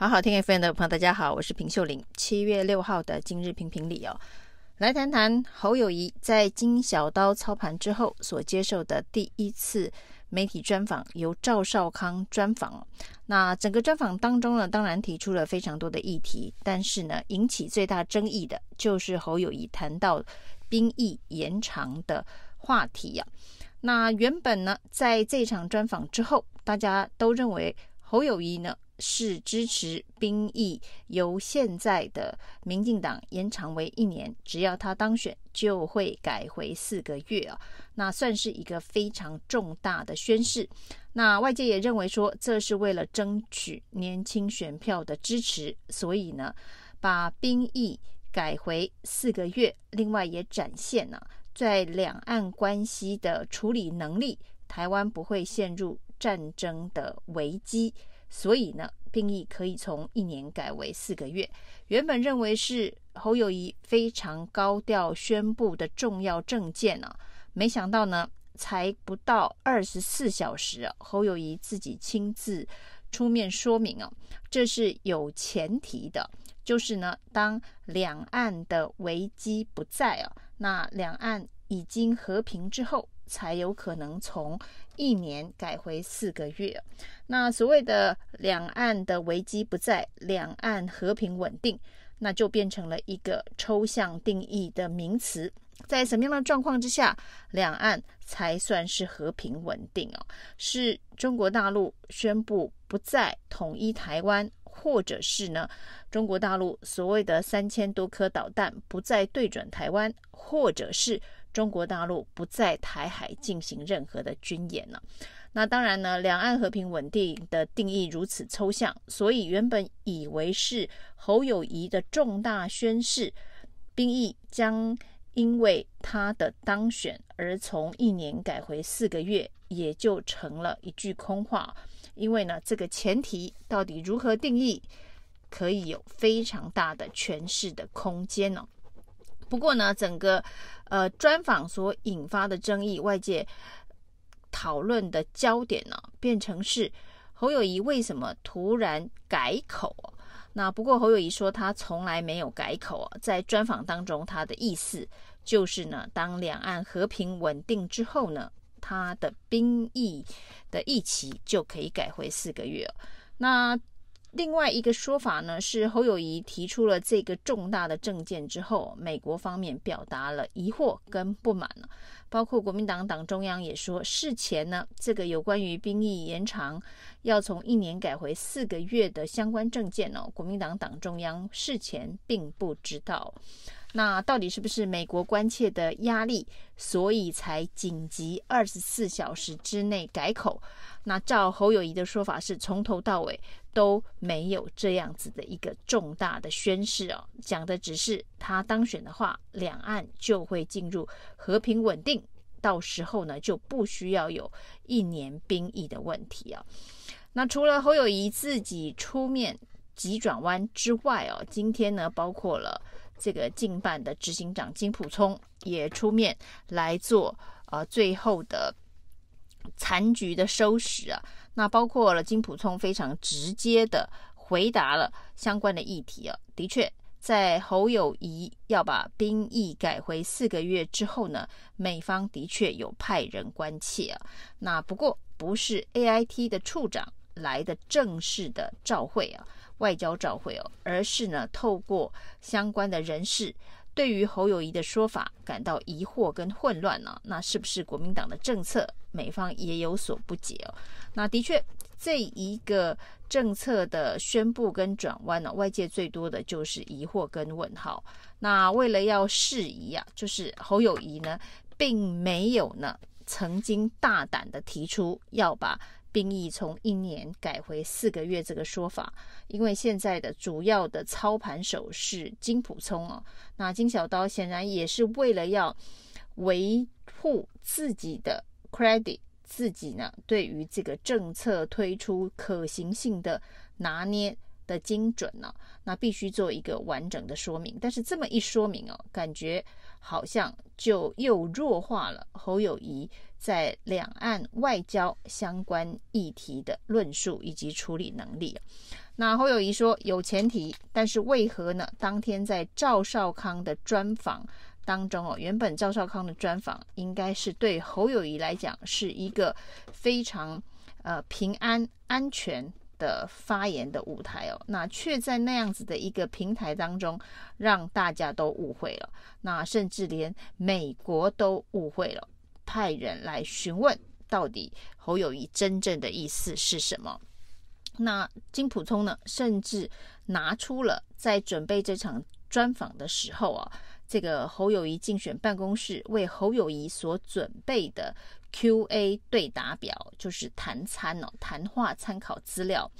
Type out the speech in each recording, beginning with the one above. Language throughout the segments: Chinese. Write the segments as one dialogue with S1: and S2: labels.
S1: 好好听 FM 的朋友，大家好，我是平秀玲。七月六号的今日评评理哦，来谈谈侯友谊在金小刀操盘之后所接受的第一次媒体专访，由赵少康专访。那整个专访当中呢，当然提出了非常多的议题，但是呢，引起最大争议的就是侯友谊谈到兵役延长的话题呀、啊。那原本呢，在这场专访之后，大家都认为侯友谊呢。是支持兵役由现在的民进党延长为一年，只要他当选就会改回四个月啊，那算是一个非常重大的宣誓。那外界也认为说，这是为了争取年轻选票的支持，所以呢，把兵役改回四个月。另外也展现了在两岸关系的处理能力，台湾不会陷入战争的危机。所以呢，兵役可以从一年改为四个月。原本认为是侯友谊非常高调宣布的重要政见呢，没想到呢，才不到二十四小时啊，侯友谊自己亲自出面说明啊，这是有前提的，就是呢，当两岸的危机不在啊，那两岸已经和平之后。才有可能从一年改回四个月。那所谓的两岸的危机不在，两岸和平稳定，那就变成了一个抽象定义的名词。在什么样的状况之下，两岸才算是和平稳定哦？是中国大陆宣布不再统一台湾，或者是呢，中国大陆所谓的三千多颗导弹不再对准台湾，或者是？中国大陆不在台海进行任何的军演了。那当然呢，两岸和平稳定的定义如此抽象，所以原本以为是侯友谊的重大宣示，兵役将因为他的当选而从一年改回四个月，也就成了一句空话。因为呢，这个前提到底如何定义，可以有非常大的诠释的空间呢、不过呢，整个呃专访所引发的争议，外界讨论的焦点呢，变成是侯友宜为什么突然改口？那不过侯友宜说他从来没有改口啊，在专访当中，他的意思就是呢，当两岸和平稳定之后呢，他的兵役的役期就可以改回四个月。那另外一个说法呢，是侯友谊提出了这个重大的政见之后，美国方面表达了疑惑跟不满。包括国民党党中央也说，事前呢，这个有关于兵役延长要从一年改回四个月的相关政见呢，国民党党中央事前并不知道。那到底是不是美国关切的压力，所以才紧急二十四小时之内改口？那照侯友谊的说法，是从头到尾都没有这样子的一个重大的宣示哦，讲的只是他当选的话，两岸就会进入和平稳定，到时候呢就不需要有一年兵役的问题啊。那除了侯友谊自己出面急转弯之外哦，今天呢包括了。这个竞办的执行长金溥聪也出面来做呃最后的残局的收拾啊，那包括了金溥聪非常直接的回答了相关的议题啊，的确在侯友谊要把兵役改回四个月之后呢，美方的确有派人关切啊，那不过不是 AIT 的处长来的正式的照会啊。外交照会哦，而是呢，透过相关的人士对于侯友宜的说法感到疑惑跟混乱呢？那是不是国民党的政策，美方也有所不解哦？那的确，这一个政策的宣布跟转弯呢，外界最多的就是疑惑跟问号。那为了要释疑啊，就是侯友宜呢，并没有呢曾经大胆的提出要把。兵役从一年改回四个月这个说法，因为现在的主要的操盘手是金浦聪哦，那金小刀显然也是为了要维护自己的 credit，自己呢对于这个政策推出可行性的拿捏的精准呢，那必须做一个完整的说明。但是这么一说明哦，感觉好像就又弱化了侯友谊。在两岸外交相关议题的论述以及处理能力。那侯友谊说有前提，但是为何呢？当天在赵少康的专访当中哦，原本赵少康的专访应该是对侯友谊来讲是一个非常呃平安安全的发言的舞台哦，那却在那样子的一个平台当中让大家都误会了，那甚至连美国都误会了，派人来询问到底侯友谊真正的意思是什么。那金普聪呢，甚至拿出了在准备这场专访的时候啊，这个侯友谊竞选办公室为侯友谊所准备的 Q&A 对答表，就是谈参哦，谈话参考资料。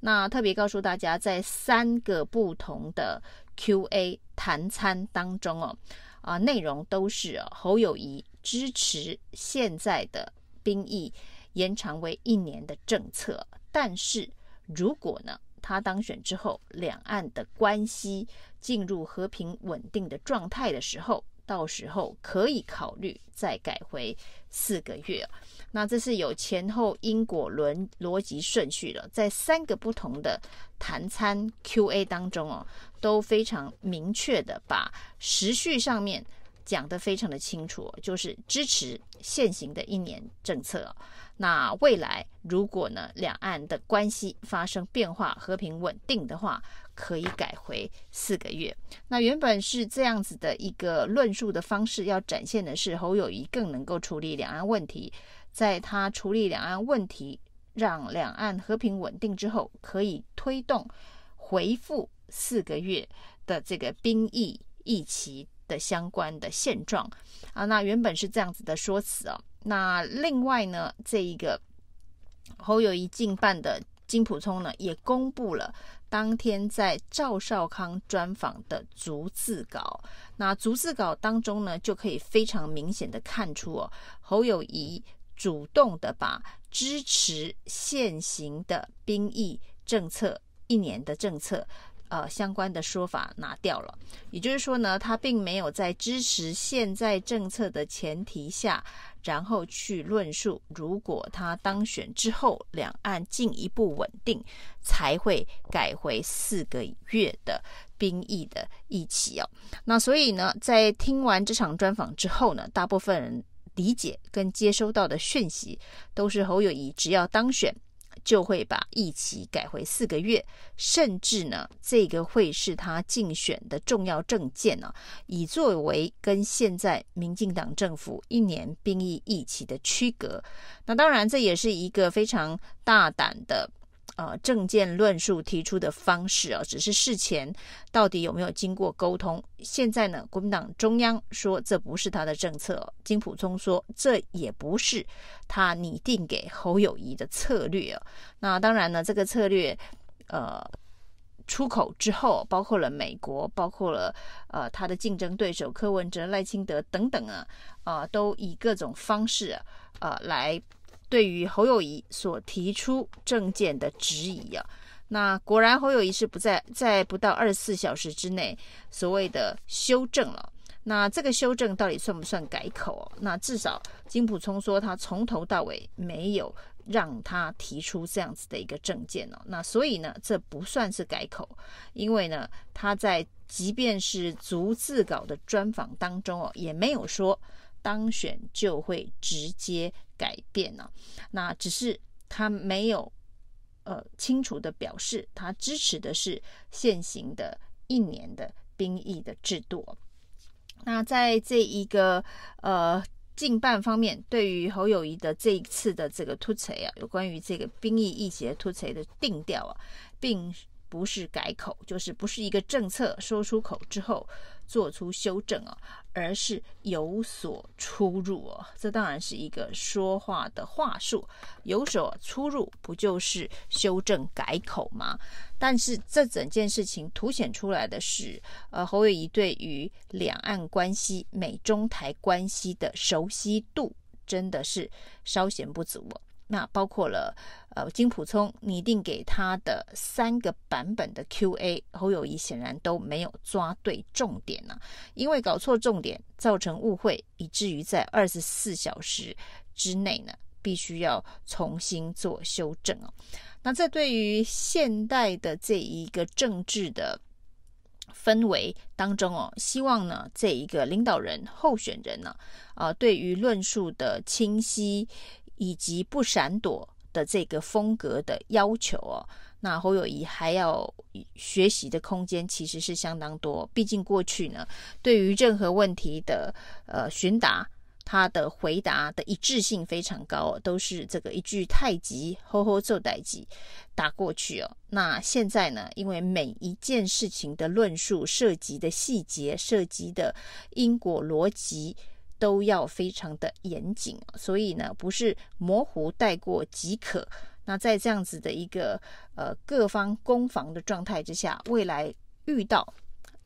S1: 那特别告诉大家，在三个不同的 Q&A 谈参当中哦，啊，内容都是侯友谊支持现在的兵役延长为一年的政策，但是。如果呢，他当选之后，两岸的关系进入和平稳定的状态的时候，到时候可以考虑再改回四个月。那这是有前后因果轮逻辑顺序了，在三个不同的谈餐 Q&A 当中哦，都非常明确的把时序上面讲得非常的清楚，就是支持现行的一年政策。那未来如果呢，两岸的关系发生变化，和平稳定的话，可以改回四个月。那原本是这样子的一个论述的方式，要展现的是侯友谊更能够处理两岸问题，在他处理两岸问题，让两岸和平稳定之后，可以推动回复四个月的这个兵役役期的相关的现状啊。那原本是这样子的说辞哦。那另外呢，这一个侯友谊进办的金普聪呢，也公布了当天在赵少康专访的逐字稿。那逐字稿当中呢，就可以非常明显的看出哦，侯友谊主动的把支持现行的兵役政策一年的政策。呃，相关的说法拿掉了，也就是说呢，他并没有在支持现在政策的前提下，然后去论述，如果他当选之后，两岸进一步稳定，才会改回四个月的兵役的议期哦。那所以呢，在听完这场专访之后呢，大部分人理解跟接收到的讯息，都是侯友谊只要当选。就会把议期改回四个月，甚至呢，这个会是他竞选的重要证件呢，以作为跟现在民进党政府一年兵役议期的区隔。那当然，这也是一个非常大胆的。呃，政见论述提出的方式啊，只是事前到底有没有经过沟通？现在呢，国民党中央说这不是他的政策，金溥聪说这也不是他拟定给侯友谊的策略。那当然呢，这个策略呃出口之后，包括了美国，包括了呃他的竞争对手柯文哲、赖清德等等啊，啊、都以各种方式啊、呃、来。对于侯友宜所提出政见的质疑啊，那果然侯友宜是不在在不到二十四小时之内所谓的修正了。那这个修正到底算不算改口？哦那至少金普聪说他从头到尾没有让他提出这样子的一个政见哦。那所以呢，这不算是改口，因为呢，他在即便是逐字稿的专访当中哦，也没有说。当选就会直接改变呢？那只是他没有呃清楚的表示，他支持的是现行的一年的兵役的制度。那在这一个呃竞办方面，对于侯友宜的这一次的这个突袭啊，有关于这个兵役役期突袭的定调啊，并不是改口，就是不是一个政策说出口之后做出修正哦。而是有所出入哦，这当然是一个说话的话术，有所出入不就是修正改口吗？但是这整件事情凸显出来的是，呃，侯友宜对于两岸关系、美中台关系的熟悉度真的是稍显不足哦。那包括了呃金普聪拟定给他的三个版本的 Q&A，侯友谊显然都没有抓对重点呢、因为搞错重点造成误会，以至于在二十四小时之内呢，必须要重新做修正哦。那这对于现代的这一个政治的氛围当中哦，希望呢这一个领导人候选人呢，啊，对于论述的清晰以及不闪躲的这个风格的要求哦，那侯友宜还要学习的空间其实是相当多。毕竟过去呢，对于任何问题的呃询答。他的回答的一致性非常高，都是这个一句太极，吼吼做代级打过去哦。那现在呢，因为每一件事情的论述涉及的细节、涉及的因果逻辑都要非常的严谨，所以呢，不是模糊带过即可。那在这样子的一个呃各方攻防的状态之下，未来遇到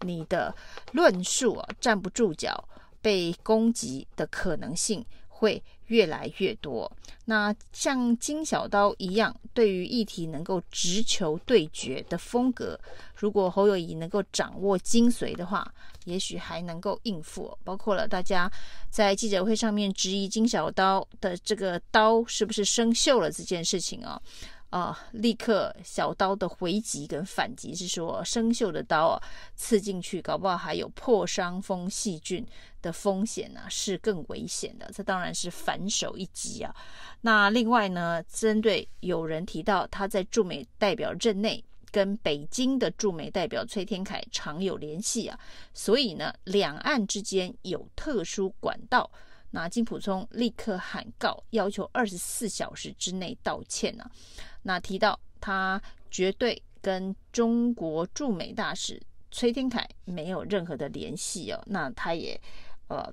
S1: 你的论述啊站不住脚。被攻击的可能性会越来越多。那像金小刀一样，对于议题能够直球对决的风格，如果侯友谊能够掌握精髓的话，也许还能够应付。包括了大家在记者会上面质疑金小刀的这个刀是不是生锈了这件事情啊。啊！立刻小刀的回击跟反击是说，生锈的刀啊，刺进去，搞不好还有破伤风细菌的风险呢、是更危险的。这当然是反手一击啊。那另外呢，针对有人提到他在驻美代表任内跟北京的驻美代表崔天凯常有联系啊，所以呢，两岸之间有特殊管道。那金普聪立刻喊告，要求二十四小时之内道歉呢、那提到他绝对跟中国驻美大使崔天凯没有任何的联系哦。那他也呃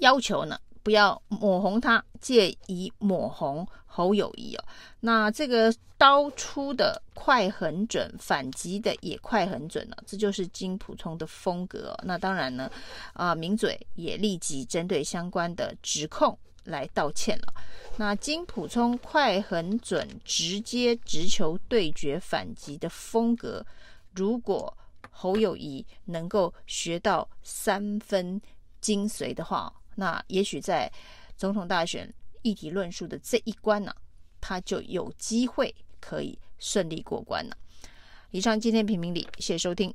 S1: 要求呢。不要抹红他，借以抹红侯友谊哦。那这个刀出的快很准，反击的也快很准了，这就是金普聪的风格哦。那当然呢，啊，名嘴也立即针对相关的指控来道歉了。那金普聪快很准，直接直球对决反击的风格，如果侯友谊能够学到三分精髓的话。那也许在总统大选议题论述的这一关呢，他就有机会可以顺利过关了。以上今天评评理，谢谢收听。